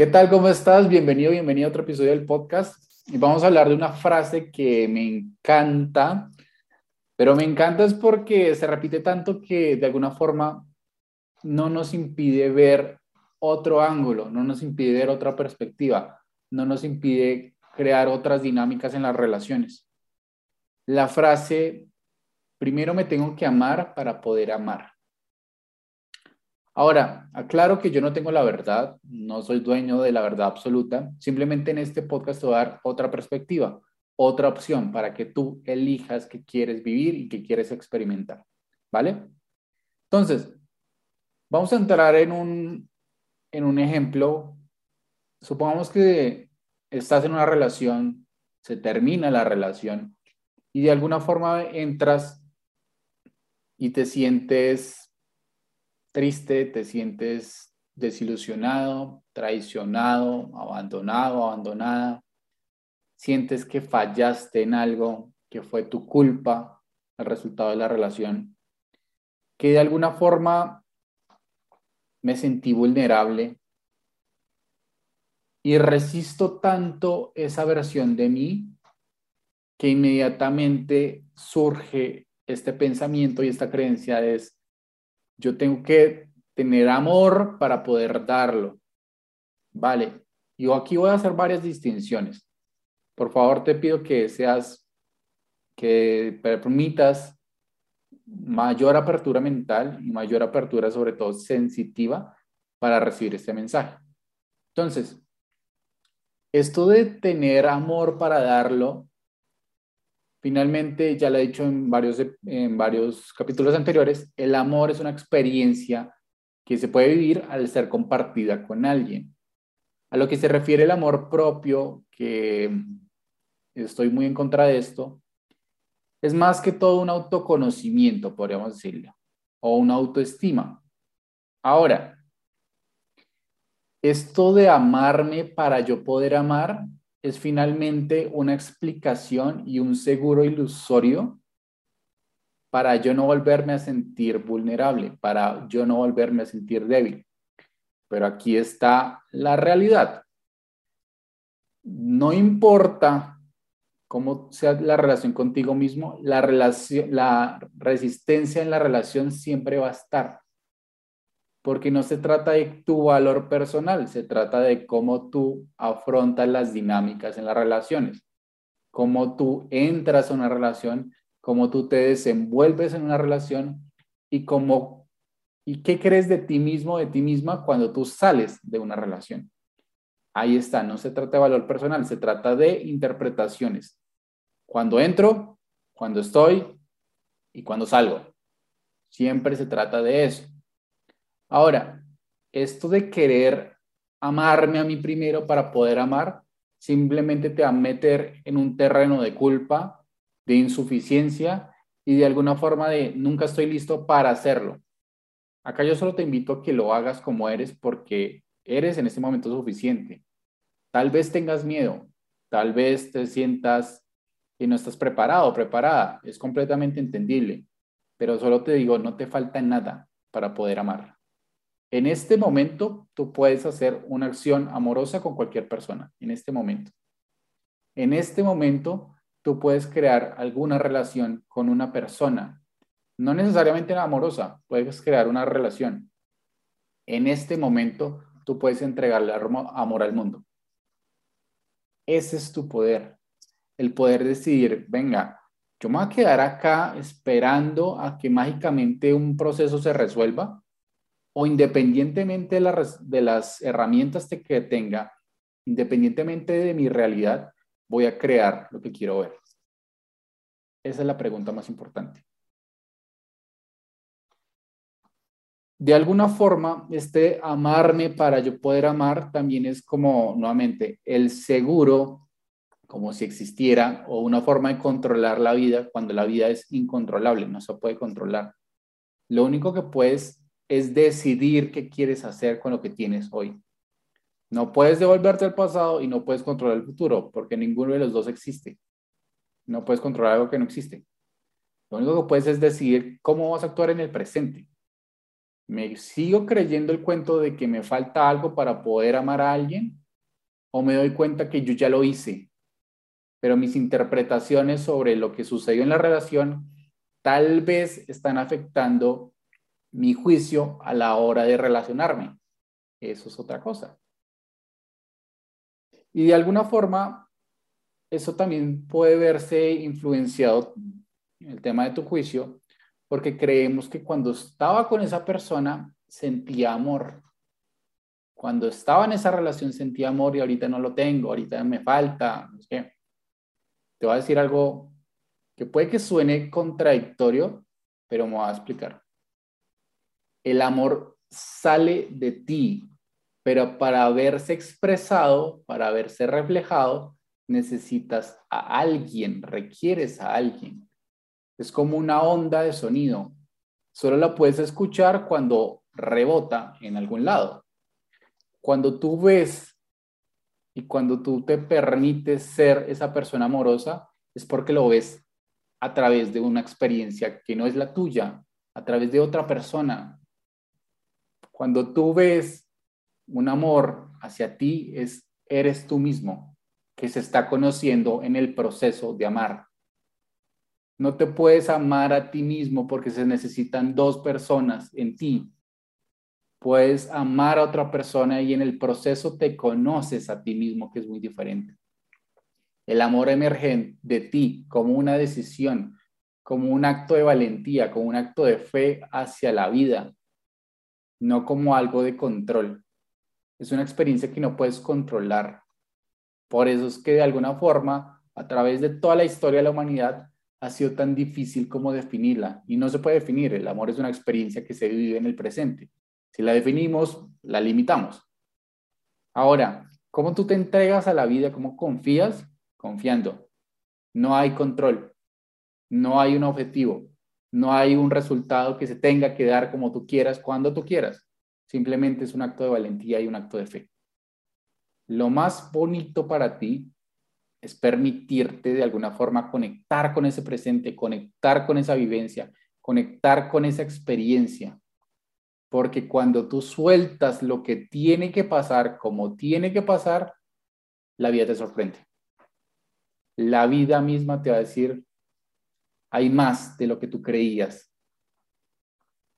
¿Qué tal? ¿Cómo estás? Bienvenido, bienvenido a otro episodio del podcast. Y vamos a hablar de una frase que me encanta, pero me encanta es porque se repite tanto que de alguna forma no nos impide ver otro ángulo, no nos impide ver otra perspectiva, no nos impide crear otras dinámicas en las relaciones. La frase, primero me tengo que amar para poder amar. Ahora, aclaro que yo no tengo la verdad, no soy dueño de la verdad absoluta, simplemente en este podcast te voy a dar otra perspectiva, otra opción para que tú elijas qué quieres vivir y qué quieres experimentar, ¿vale? Entonces, vamos a entrar en un, en un ejemplo. Supongamos que estás en una relación, se termina la relación y de alguna forma entras y te sientes triste, te sientes desilusionado, traicionado, abandonado, abandonada, sientes que fallaste en algo, que fue tu culpa el resultado de la relación, que de alguna forma me sentí vulnerable y resisto tanto esa versión de mí que inmediatamente surge este pensamiento y esta creencia es yo tengo que tener amor para poder darlo. Vale, yo aquí voy a hacer varias distinciones. Por favor, te pido que seas, que permitas mayor apertura mental y mayor apertura, sobre todo sensitiva, para recibir este mensaje. Entonces, esto de tener amor para darlo Finalmente, ya lo he dicho en varios, en varios capítulos anteriores, el amor es una experiencia que se puede vivir al ser compartida con alguien. A lo que se refiere el amor propio, que estoy muy en contra de esto, es más que todo un autoconocimiento, podríamos decirlo, o una autoestima. Ahora, esto de amarme para yo poder amar es finalmente una explicación y un seguro ilusorio para yo no volverme a sentir vulnerable, para yo no volverme a sentir débil. Pero aquí está la realidad. No importa cómo sea la relación contigo mismo, la, la resistencia en la relación siempre va a estar porque no se trata de tu valor personal, se trata de cómo tú afrontas las dinámicas en las relaciones, cómo tú entras a una relación, cómo tú te desenvuelves en una relación y cómo y qué crees de ti mismo, de ti misma cuando tú sales de una relación. Ahí está, no se trata de valor personal, se trata de interpretaciones. Cuando entro, cuando estoy y cuando salgo. Siempre se trata de eso. Ahora, esto de querer amarme a mí primero para poder amar, simplemente te va a meter en un terreno de culpa, de insuficiencia y de alguna forma de nunca estoy listo para hacerlo. Acá yo solo te invito a que lo hagas como eres porque eres en este momento suficiente. Tal vez tengas miedo, tal vez te sientas que no estás preparado preparada, es completamente entendible, pero solo te digo, no te falta nada para poder amar. En este momento, tú puedes hacer una acción amorosa con cualquier persona, en este momento. En este momento, tú puedes crear alguna relación con una persona, no necesariamente amorosa, puedes crear una relación. En este momento, tú puedes entregarle amor al mundo. Ese es tu poder, el poder decidir, venga, yo me voy a quedar acá esperando a que mágicamente un proceso se resuelva o independientemente de, las herramientas que tenga, independientemente de mi realidad, voy a crear lo que quiero ver. Esa es la pregunta más importante. De alguna forma, este amarme para yo poder amar también es como, nuevamente, el seguro, como si existiera, o una forma de controlar la vida cuando la vida es incontrolable, no se puede controlar. Lo único que puedes es decidir qué quieres hacer con lo que tienes hoy. No puedes devolverte al pasado y no puedes controlar el futuro, porque ninguno de los dos existe. No puedes controlar algo que no existe. Lo único que puedes es decidir cómo vas a actuar en el presente. ¿Me sigo creyendo el cuento de que me falta algo para poder amar a alguien? ¿O me doy cuenta que yo ya lo hice? Pero mis interpretaciones sobre lo que sucedió en la relación tal vez están afectando mi juicio a la hora de relacionarme. Eso es otra cosa. Y de alguna forma, eso también puede verse influenciado en el tema de tu juicio, porque creemos que cuando estaba con esa persona sentía amor. Cuando estaba en esa relación sentía amor y ahorita no lo tengo, ahorita me falta. Te voy a decir algo que puede que suene contradictorio, pero me voy a explicar. El amor sale de ti, pero para verse expresado, para verse reflejado, necesitas a alguien, requieres a alguien. Es como una onda de sonido. Solo la puedes escuchar cuando rebota en algún lado. Cuando tú ves y cuando tú te permites ser esa persona amorosa, es porque lo ves a través de una experiencia que no es la tuya, a través de otra persona. Cuando tú ves un amor hacia ti es eres tú mismo que se está conociendo en el proceso de amar. No te puedes amar a ti mismo porque se necesitan dos personas en ti. Puedes amar a otra persona y en el proceso te conoces a ti mismo, que es muy diferente. El amor emerge de ti como una decisión, como un acto de valentía, como un acto de fe hacia la vida, no como algo de control. Es una experiencia que no puedes controlar. Por eso es que de alguna forma, a través de toda la historia de la humanidad, ha sido tan difícil como definirla. Y no se puede definir. El amor es una experiencia que se vive en el presente. Si la definimos, la limitamos. Ahora, ¿cómo tú te entregas a la vida? ¿Cómo confías? Confiando. No hay control. No hay un objetivo. No hay un resultado que se tenga que dar como tú quieras, cuando tú quieras. Simplemente es un acto de valentía y un acto de fe. Lo más bonito para ti es permitirte de alguna forma conectar con ese presente, conectar con esa vivencia, conectar con esa experiencia. Porque cuando tú sueltas lo que tiene que pasar como tiene que pasar, la vida te sorprende. La vida misma te va a decir, hay más de lo que tú creías.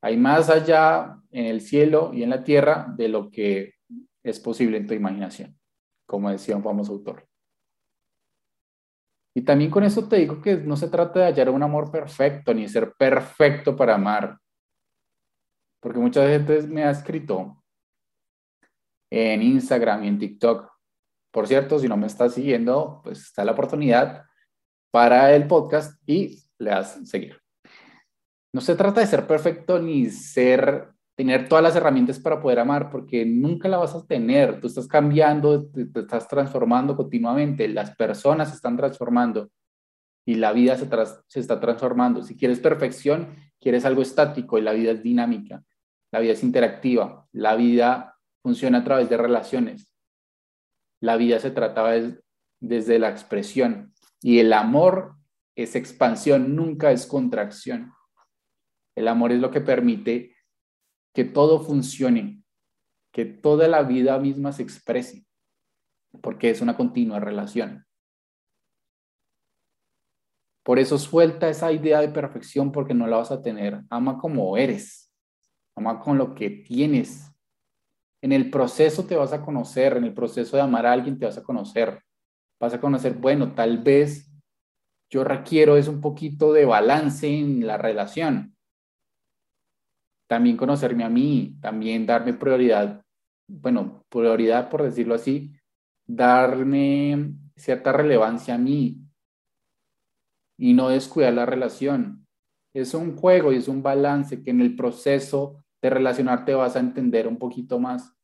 Hay más allá en el cielo y en la tierra de lo que es posible en tu imaginación, como decía un famoso autor. Y también con eso te digo que no se trata de hallar un amor perfecto ni ser perfecto para amar. Porque muchas veces me ha escrito en Instagram y en TikTok. Por cierto, si no me estás siguiendo, pues está la oportunidad para el podcast y le das seguir no se trata de ser perfecto ni ser tener todas las herramientas para poder amar, porque nunca la vas a tener. Tú estás cambiando, te, estás transformando continuamente, las personas se están transformando y la vida se, se está transformando. Si quieres perfección, quieres algo estático y la vida es dinámica, la vida es interactiva, la vida funciona a través de relaciones. La vida se trata desde la expresión y el amor es expansión, nunca es contracción. El amor es lo que permite que todo funcione, que toda la vida misma se exprese, porque es una continua relación. Por eso suelta esa idea de perfección porque no la vas a tener. Ama como eres, ama con lo que tienes. En el proceso te vas a conocer, en el proceso de amar a alguien te vas a conocer. Vas a conocer, bueno, tal vez yo requiero es un poquito de balance en la relación también conocerme a mí, también darme prioridad, bueno, prioridad por decirlo así, darme cierta relevancia a mí y no descuidar la relación. Es un juego y es un balance que en el proceso de relacionarte vas a entender un poquito más.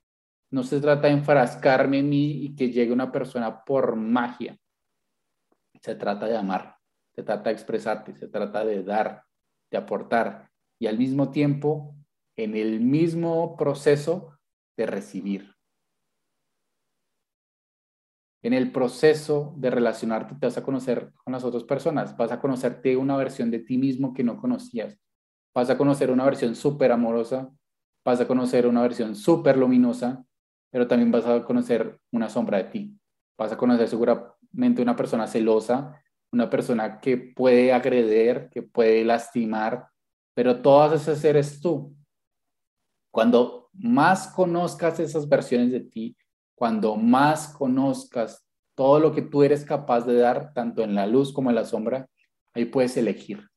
No se trata de enfrascarme en mí y que llegue una persona por magia. Se trata de amar, se trata de expresarte, se trata de dar, de aportar y al mismo tiempo en el mismo proceso de recibir. En el proceso de relacionarte te vas a conocer con las otras personas, vas a conocerte una versión de ti mismo que no conocías, vas a conocer una versión súper amorosa vas a conocer una versión súper luminosa, pero también vas a conocer una sombra de ti. Vas a conocer seguramente una persona celosa, una persona que puede agreder, que puede lastimar, pero todas esas eres tú. Cuando más conozcas esas versiones de ti, cuando más conozcas todo lo que tú eres capaz de dar, tanto en la luz como en la sombra, ahí puedes elegir.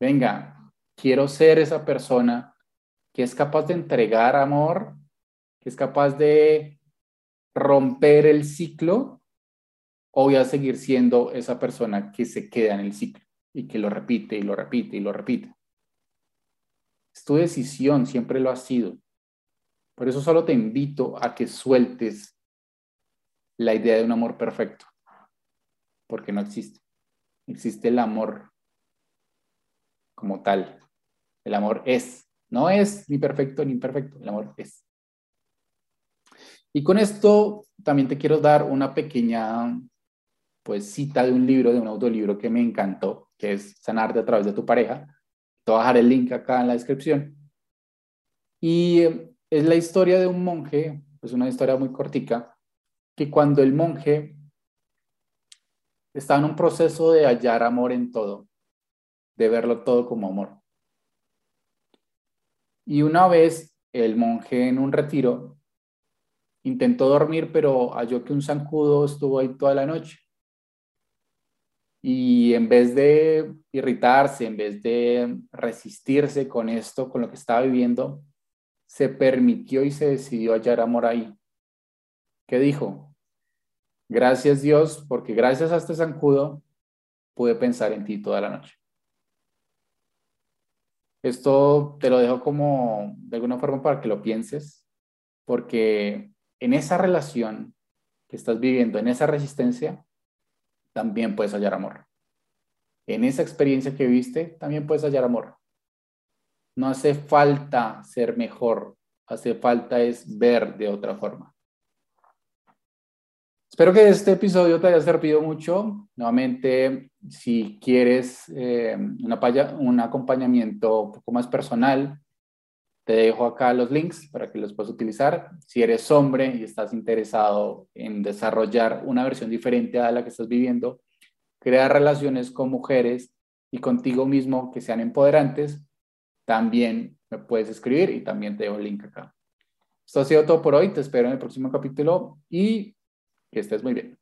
Venga, quiero ser esa persona que es capaz de entregar amor, que es capaz de romper el ciclo, o voy a seguir siendo esa persona que se queda en el ciclo y que lo repite y lo repite y lo repite. Es tu decisión, siempre lo ha sido. Por eso solo te invito a que sueltes la idea de un amor perfecto, porque no existe. Existe el amor como tal. El amor es. No es ni perfecto ni imperfecto, el amor es. Y con esto también te quiero dar una pequeña pues cita de un libro, de un autolibro que me encantó, que es Sanarte a través de tu pareja. Te voy a dejar el link acá en la descripción. Y es la historia de un monje, es una historia muy cortica, que cuando el monje estaba en un proceso de hallar amor en todo, de verlo todo como amor. Y una vez el monje en un retiro intentó dormir, pero halló que un zancudo estuvo ahí toda la noche. Y en vez de irritarse, en vez de resistirse con esto, con lo que estaba viviendo, se permitió y se decidió hallar amor ahí. ¿Qué dijo? Gracias Dios, porque gracias a este zancudo pude pensar en ti toda la noche. Esto te lo dejo como de alguna forma para que lo pienses, porque en esa relación que estás viviendo, en esa resistencia, también puedes hallar amor. En esa experiencia que viste, también puedes hallar amor. No hace falta ser mejor, hace falta es ver de otra forma. Espero que este episodio te haya servido mucho. Nuevamente, si quieres eh, un acompañamiento un poco más personal, te dejo acá los links para que los puedas utilizar. Si eres hombre y estás interesado en desarrollar una versión diferente a la que estás viviendo, crear relaciones con mujeres y contigo mismo que sean empoderantes, también me puedes escribir y también te dejo el link acá. Esto ha sido todo por hoy. Te espero en el próximo capítulo y que estés muy bien.